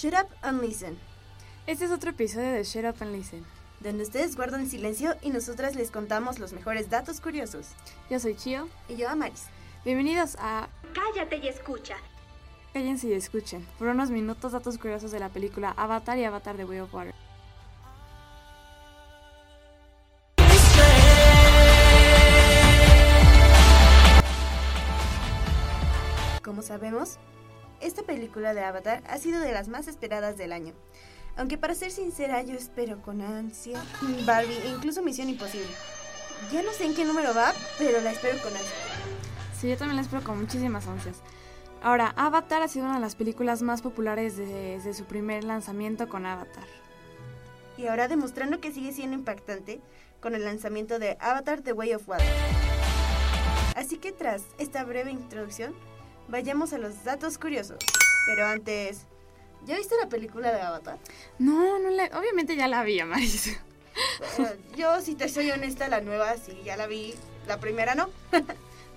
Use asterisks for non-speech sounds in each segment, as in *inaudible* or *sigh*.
Shut Up and Listen, Este es otro episodio de Shut Up and Listen. donde ustedes guardan silencio y nosotras les contamos los mejores datos curiosos. Yo soy Chio. Y yo, Amaris. Bienvenidos a Cállate y escucha. Cállense y escuchen. Por unos minutos, datos curiosos de la película Avatar y Avatar de Way of Water. Como sabemos, esta película de Avatar ha sido de las más esperadas del año. Aunque para ser sincera, yo espero con ansia Barbie e incluso Misión Imposible. Ya no sé en qué número va, pero la espero con ansia. Sí, yo también la espero con muchísimas ansias. Ahora, Avatar ha sido una de las películas más populares desde su primer lanzamiento con Avatar. Y ahora demostrando que sigue siendo impactante con el lanzamiento de Avatar The Way of Water. Así que tras esta breve introducción, vayamos a los datos curiosos. Pero antes, ¿ya viste la película de Avatar? No, no la, obviamente ya la vi, Amaris. Eh, yo, si te soy honesta, la nueva sí, ya la vi. La primera no. *laughs*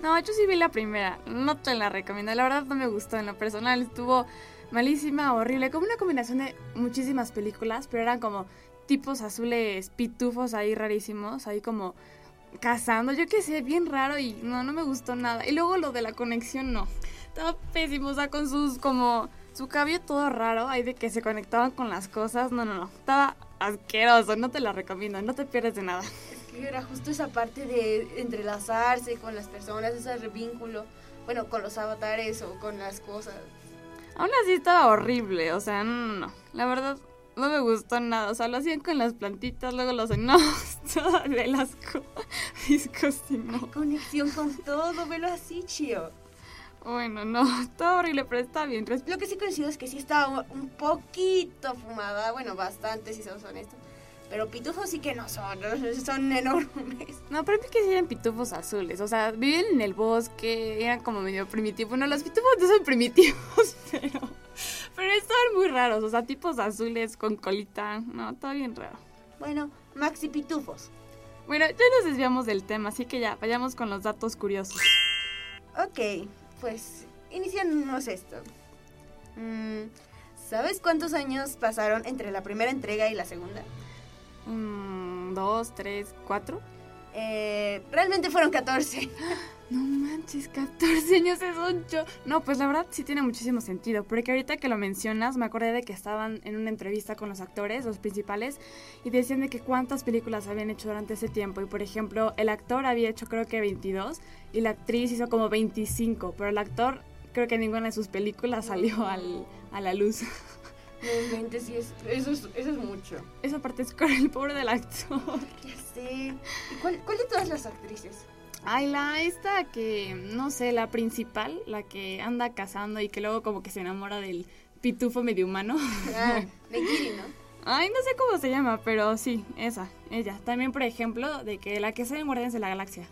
No, yo sí vi la primera. No te la recomiendo. La verdad no me gustó en lo personal. Estuvo malísima, horrible. Como una combinación de muchísimas películas, pero eran como tipos azules pitufos ahí rarísimos. Ahí como cazando. Yo qué sé, bien raro y no, no me gustó nada. Y luego lo de la conexión, no. Estaba pésimo, o sea, con sus como... Su cabello todo raro, ahí de que se conectaban con las cosas. No, no, no. Estaba asqueroso. No te la recomiendo. No te pierdes de nada. Es que era justo esa parte de entrelazarse con las personas, ese vínculo, bueno, con los avatares o con las cosas. Aún así estaba horrible, o sea, no, no, no. La verdad, no me gustó nada. O sea, lo hacían con las plantitas, luego los no, *laughs* todo de asco. *laughs* Disgusting, Conexión con todo, velo así, chío. Bueno, no, *laughs* todo horrible, pero está bien. Lo que sí coincido es que sí estaba un poquito fumada, bueno, bastante si somos honestos. Pero pitufos sí que no son, *laughs* son enormes. No, pero es que sí eran pitufos azules. O sea, viven en el bosque, eran como medio primitivos. Bueno, los pitufos no son primitivos, *laughs* pero. Pero estaban muy raros. O sea, tipos azules con colita. No, está bien raro. Bueno, maxi pitufos. Bueno, ya nos desviamos del tema, así que ya, vayamos con los datos curiosos. Ok, pues iniciamos esto. Mm, ¿Sabes cuántos años pasaron entre la primera entrega y la segunda? Mm, dos, tres, cuatro. Eh, realmente fueron 14. *laughs* No manches, 14 años es mucho. No, pues la verdad sí tiene muchísimo sentido, porque ahorita que lo mencionas, me acordé de que estaban en una entrevista con los actores, los principales, y decían de que cuántas películas habían hecho durante ese tiempo. Y por ejemplo, el actor había hecho creo que 22 y la actriz hizo como 25, pero el actor creo que ninguna de sus películas salió al, a la luz. No inventes, sí es, eso, es, eso es mucho. Esa parte es con el pobre del actor. Ya sé. ¿Y cuál, cuál de todas las actrices? Ay, la esta que, no sé, la principal, la que anda cazando y que luego como que se enamora del pitufo medio humano. Ah, *laughs* Neyiri, ¿no? Ay, no sé cómo se llama, pero sí, esa, ella. También, por ejemplo, de que la que sale en Guardianes de la Galaxia.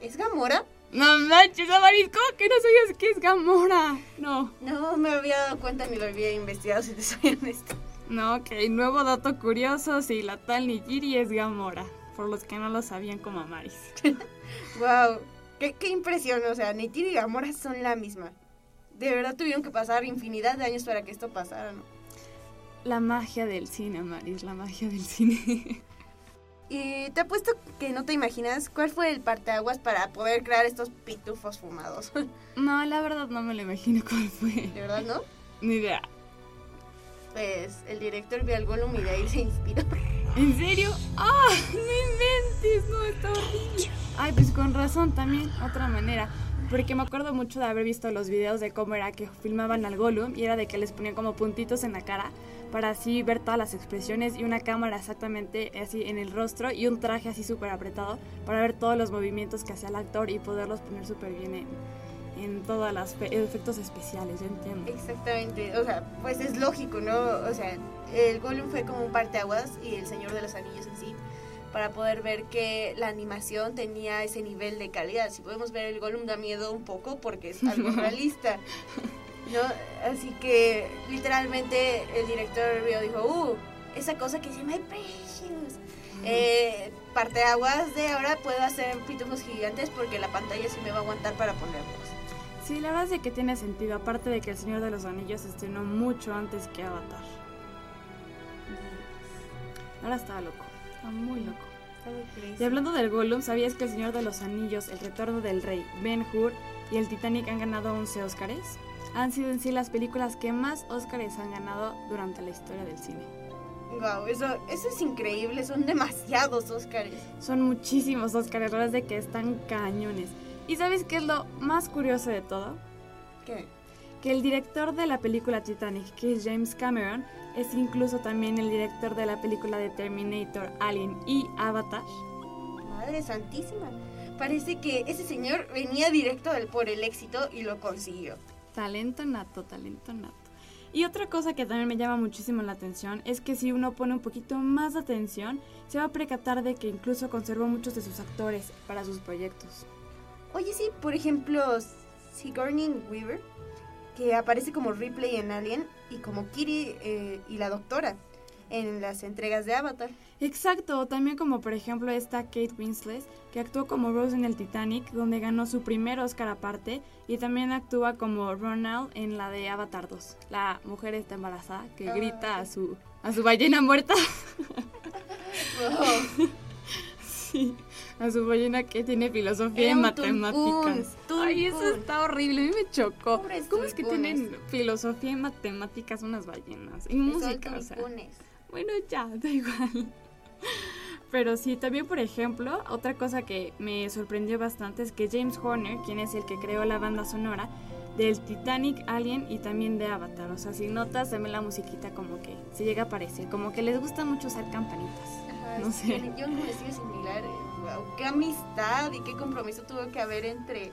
¿Es Gamora? No manches, Amaris, ¿cómo que no sabías que es Gamora? No. No me había dado cuenta ni lo había investigado, *laughs* si te soy honesta. No, ok, nuevo dato curioso, sí, la tal Nigiri es Gamora. Por los que no lo sabían como Amaris. *laughs* Wow, qué, qué impresión. O sea, Neytiri y Gamora son la misma. De verdad tuvieron que pasar infinidad de años para que esto pasara, ¿no? La magia del cine, Amaris, la magia del cine. *laughs* Y te apuesto que no te imaginas cuál fue el parteaguas para poder crear estos pitufos fumados. *laughs* No, la verdad no me lo imagino cuál fue. ¿De verdad no? Ni idea. Pues el director vio al Gollum y de ahí se inspiró. ¿En serio? ¡Ah! ¡No inventes! No, está horrible. Ay, pues con razón también, otra manera. Porque me acuerdo mucho de haber visto los videos de cómo era que filmaban al Gollum y era de que les ponían como puntitos en la cara para así ver todas las expresiones y una cámara exactamente así en el rostro y un traje así súper apretado para ver todos los movimientos que hacía el actor y poderlos poner súper bien en, en todos los fe- efectos especiales, yo entiendo. Exactamente, o sea, pues es lógico, ¿no? O sea, el Gollum fue como un parteaguas y el Señor de los Anillos en sí, para poder ver que la animación tenía ese nivel de calidad. Si podemos ver el Gollum da miedo un poco porque es algo *laughs* realista, ¿no? Así que literalmente el director vio dijo, uh, esa cosa que se llama Precious. Eh, parteaguas de ahora puedo hacer pitufos gigantes porque la pantalla sí me va a aguantar para ponerlos. Sí, la verdad es de que tiene sentido, aparte de que El Señor de los Anillos estrenó mucho antes que Avatar. Ahora estaba loco, estaba muy loco. Y hablando del Gollum, ¿sabías que El Señor de los Anillos, El Retorno del Rey, Ben Hur y El Titanic han ganado 11 Óscares? Han sido en sí las películas que más Óscares han ganado durante la historia del cine. Wow, eso, eso es increíble, son demasiados Óscares. Son muchísimos Óscares, la verdad es de que están cañones. ¿Y sabes qué es lo más curioso de todo? ¿Qué? Que el director de la película Titanic, que es James Cameron, es incluso también el director de la película de Terminator, Alien y Avatar. Madre santísima. Parece que ese señor venía directo del- por el éxito y lo consiguió. Talento nato, talento nato. Y otra cosa que también me llama muchísimo la atención es que si uno pone un poquito más de atención, se va a percatar de que incluso conservó muchos de sus actores para sus proyectos. Oye, sí, por ejemplo, Sigourney Weaver, que aparece como Ripley en Alien y como Kiri eh, y la doctora en las entregas de Avatar. Exacto, también como por ejemplo esta Kate Winslet, que actuó como Rose en el Titanic, donde ganó su primer Oscar aparte, y también actúa como Ronald en la de Avatar 2. La mujer está embarazada, que Ah, grita a su, a su ballena muerta. *laughs* Sí, a su ballena que tiene filosofía y matemáticas. tuncún, Ay, eso está horrible, a mí me chocó. Pobres ¿Cómo es que tienen filosofía y matemáticas unas ballenas? Y música, o sea. Bueno, ya, *laughs* da igual. Pero sí, también por ejemplo, otra cosa que me sorprendió bastante es que James Horner, quien es el que creó la banda sonora del Titanic, Alien y también de Avatar. O sea, si notas también la musiquita como que se llega a parecer, como que les gusta mucho usar campanitas. No sé. Yo un estilo similar. eh, wow, qué amistad y qué compromiso tuvo que haber entre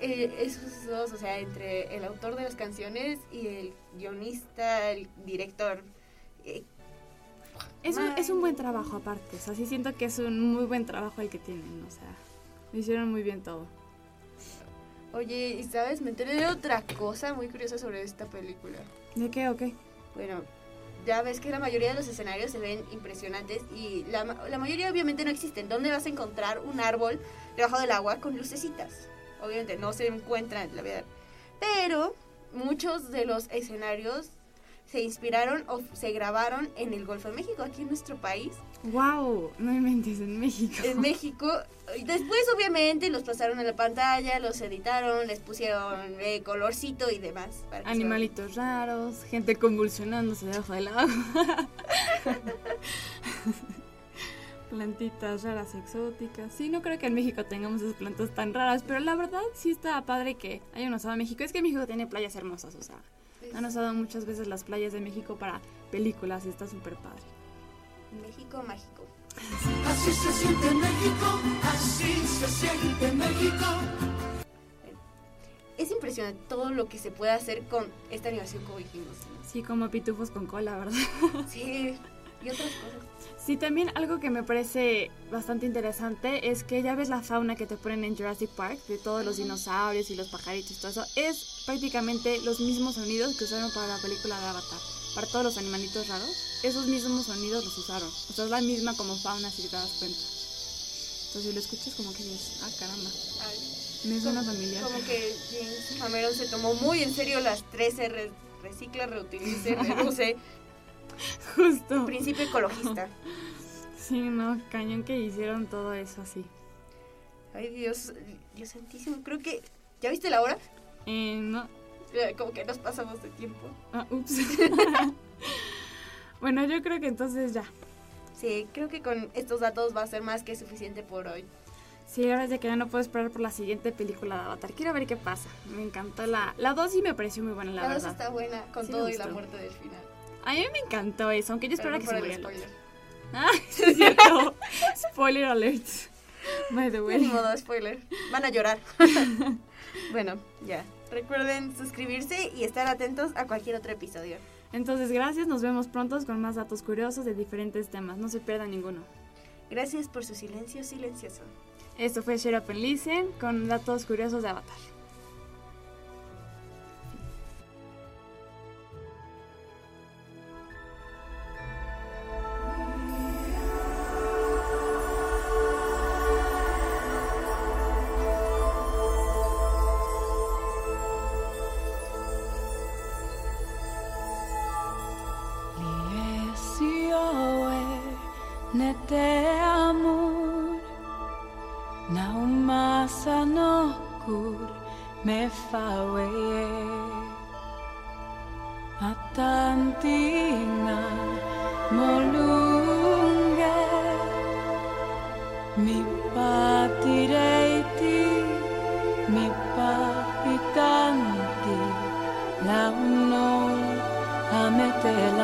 eh, esos dos, o sea, entre el autor de las canciones y el guionista, el director. Eh, Es un, es un buen trabajo aparte, o sea, sí siento que es un muy buen trabajo el que tienen, o sea, lo hicieron muy bien todo. oye, ¿y sabes? Me enteré de otra cosa muy curiosa sobre esta película. ¿De qué o qué? Bueno, ya ves que la mayoría de los escenarios se ven impresionantes y la, la mayoría obviamente no existen. ¿Dónde vas a encontrar un árbol debajo del agua con lucecitas? Obviamente no se encuentran en la vida. Pero muchos de los escenarios se inspiraron o se grabaron en el Golfo de México, aquí en nuestro país. ¡Wow! No me mentes, en México. En México. Después obviamente los pasaron a la pantalla, los editaron, les pusieron eh, colorcito y demás. para que se Animalitos raros, gente convulsionándose debajo del agua. *laughs* Plantitas raras exóticas. Sí, no creo que en México tengamos esas plantas tan raras, pero la verdad sí está padre que hayan usado México. Es que México tiene playas hermosas, o sea. Han usado muchas veces las playas de México para películas y está súper padre. México mágico. Así se siente México, así se siente México. Es impresionante todo lo que se puede hacer con esta animación como dijimos. Sí, como pitufos con cola, ¿verdad? Sí, y otras cosas. Sí, también algo que me parece bastante interesante es que ya ves la fauna que te ponen en Jurassic Park, de todos los dinosaurios y los pajaritos y todo eso, es prácticamente los mismos sonidos que usaron para la película de Avatar. Para todos los animalitos raros, esos mismos sonidos los usaron. O sea, es la misma como fauna si te das cuenta. Entonces, si lo escuchas, como que dices, ah, caramba, Ay, me suena como- familiar. Como que James Cameron se tomó muy en serio las 13 re- recicla, reutilice, reduce, *laughs* *laughs* Justo. principio ecologista. Sí, no, cañón que hicieron todo eso así. Ay, Dios, Dios santísimo. Creo que. ¿Ya viste la hora? Eh, no, Como que nos pasamos de tiempo. ah, ups. *laughs* bueno, yo creo que entonces ya. Sí, creo que con estos datos va a ser más que suficiente por hoy. Sí, ahora es de que ya no puedo esperar por la siguiente película de Avatar. Quiero ver qué pasa. Me encantó la... La 2 sí me pareció muy buena, la, La 2 verdad. está buena con Sí todo y la muerte del final. A mí me encantó eso, aunque yo esperaba que se muriera spoiler. Ah, *laughs* es cierto. Spoiler alert. By the Ni way. modo, spoiler. Van a llorar. *laughs* bueno, ya. Recuerden suscribirse y estar atentos a cualquier otro episodio. Entonces, gracias. Nos vemos pronto con más datos curiosos de diferentes temas. No se pierdan ninguno. Gracias por su silencio silencioso. Esto fue Share Up and Listen con datos curiosos de Avatar. far away mattantina molunga mi patireiti mi papitanti la uno a metela